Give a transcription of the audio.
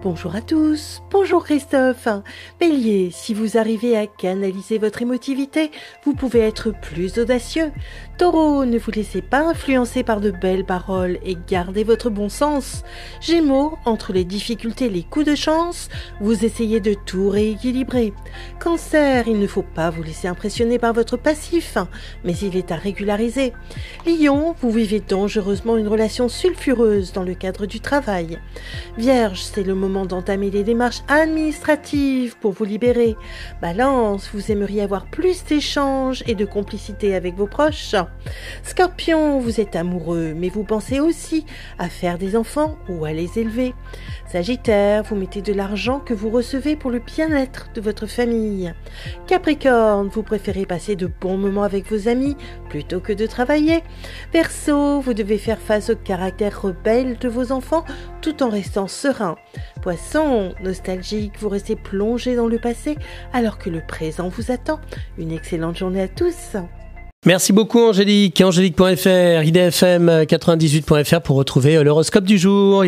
Bonjour à tous, bonjour Christophe. Bélier, si vous arrivez à canaliser votre émotivité, vous pouvez être plus audacieux. Taureau, ne vous laissez pas influencer par de belles paroles et gardez votre bon sens. Gémeaux, entre les difficultés et les coups de chance, vous essayez de tout rééquilibrer. Cancer, il ne faut pas vous laisser impressionner par votre passif, mais il est à régulariser. Lion, vous vivez dangereusement une relation sulfureuse dans le cadre du travail. Vierge, c'est le moment d'entamer les démarches administratives pour vous libérer. Balance, vous aimeriez avoir plus d'échanges et de complicité avec vos proches. Scorpion, vous êtes amoureux, mais vous pensez aussi à faire des enfants ou à les élever. Sagittaire, vous mettez de l'argent que vous recevez pour le bien-être de votre famille. Capricorne, vous préférez passer de bons moments avec vos amis plutôt que de travailler. Verseau, vous devez faire face au caractère rebelle de vos enfants tout en restant serein. Poisson, nostalgique, vous restez plongé dans le passé alors que le présent vous attend. Une excellente journée à tous. Merci beaucoup Angélique. Angélique.fr, idfm98.fr pour retrouver l'horoscope du jour.